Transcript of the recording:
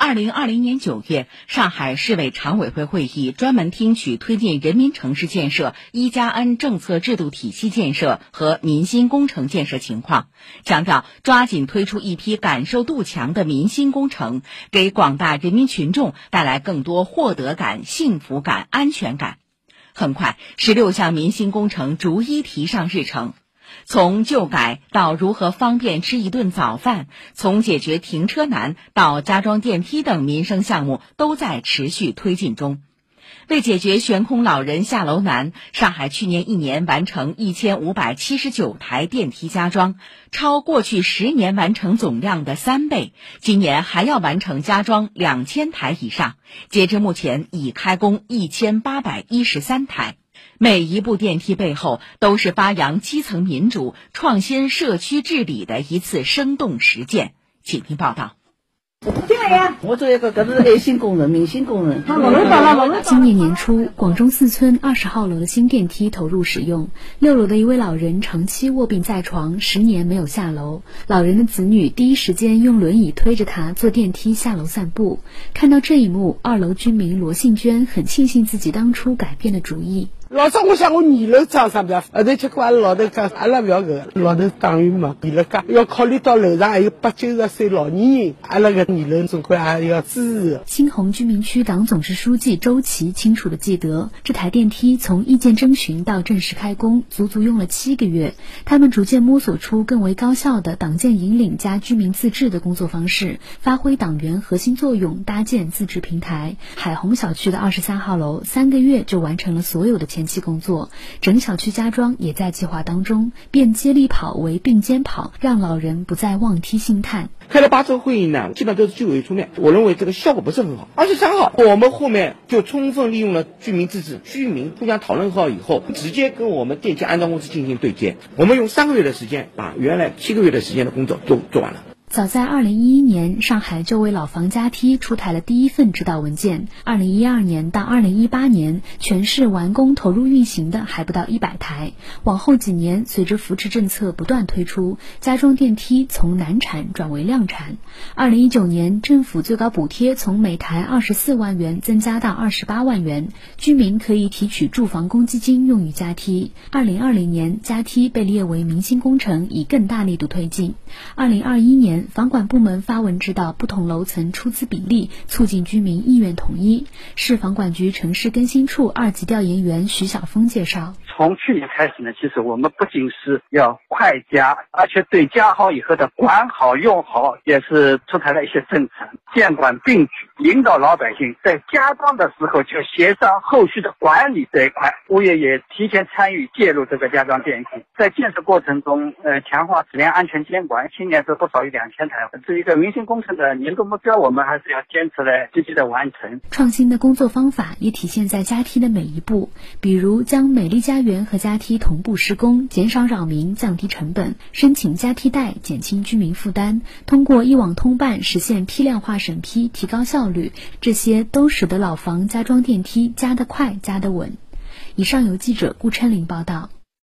二零二零年九月，上海市委常委会会议专门听取推进人民城市建设“一加 N” 政策制度体系建设和民心工程建设情况，强调抓紧推出一批感受度强的民心工程，给广大人民群众带来更多获得感、幸福感、安全感。很快，十六项民心工程逐一提上日程。从旧改到如何方便吃一顿早饭，从解决停车难到加装电梯等民生项目都在持续推进中。为解决悬空老人下楼难，上海去年一年完成一千五百七十九台电梯加装，超过去十年完成总量的三倍。今年还要完成加装两千台以上，截至目前已开工一千八百一十三台。每一部电梯背后，都是发扬基层民主、创新社区治理的一次生动实践。请听报道。进来呀！我做一个，这是爱心工人、明星工人。今年年初，广中四村二十号楼的新电梯投入使用。六楼的一位老人长期卧病在床，十年没有下楼。老人的子女第一时间用轮椅推着他坐电梯下楼散步。看到这一幕，二楼居民罗信娟很庆幸自己当初改变了主意。老早我想我二楼装上边，后头结果阿拉老头讲，阿拉不要个，老头党员嘛，二楼讲要考虑到楼上还有八九十岁老年人，阿拉个二楼总归还要支持。新鸿居民区党总支书记周琦清楚的记得，这台电梯从意见征询到正式开工，足足用了七个月。他们逐渐摸索出更为高效的党建引领加居民自治的工作方式，发挥党员核心作用，搭建自治平台。海虹小区的二十三号楼，三个月就完成了所有的。前期工作，整小区家装也在计划当中，变接力跑为并肩跑，让老人不再望梯兴叹。开了八次会议呢，基本都是居委会出面，我认为这个效果不是很好。二十三号，我们后面就充分利用了居民自治，居民互相讨论好以后，直接跟我们电梯安装公司进行对接，我们用三个月的时间把原来七个月的时间的工作都做完了。早在二零一一年，上海就为老房加梯出台了第一份指导文件。二零一二年到二零一八年，全市完工投入运行的还不到一百台。往后几年，随着扶持政策不断推出，加装电梯从难产转为量产。二零一九年，政府最高补贴从每台二十四万元增加到二十八万元，居民可以提取住房公积金用于加梯。二零二零年，加梯被列为民心工程，以更大力度推进。二零二一年房管部门发文指导不同楼层出资比例，促进居民意愿统一。市房管局城市更新处二级调研员徐晓峰介绍。从去年开始呢，其实我们不仅是要快加，而且对加好以后的管好用好，也是出台了一些政策，监管并举，引导老百姓在加装的时候就协商后续的管理这一块。物业也提前参与介入这个加装电梯，在建设过程中，呃，强化质量安全监管。今年是不少于两千台，这一个民生工程的年度目标，我们还是要坚持来积极的完成。创新的工作方法也体现在加梯的每一步，比如将美丽家园。园和加梯同步施工，减少扰民，降低成本；申请加梯贷，减轻居民负担；通过一网通办实现批量化审批，提高效率。这些都使得老房加装电梯加得快、加得稳。以上由记者顾琛林报道。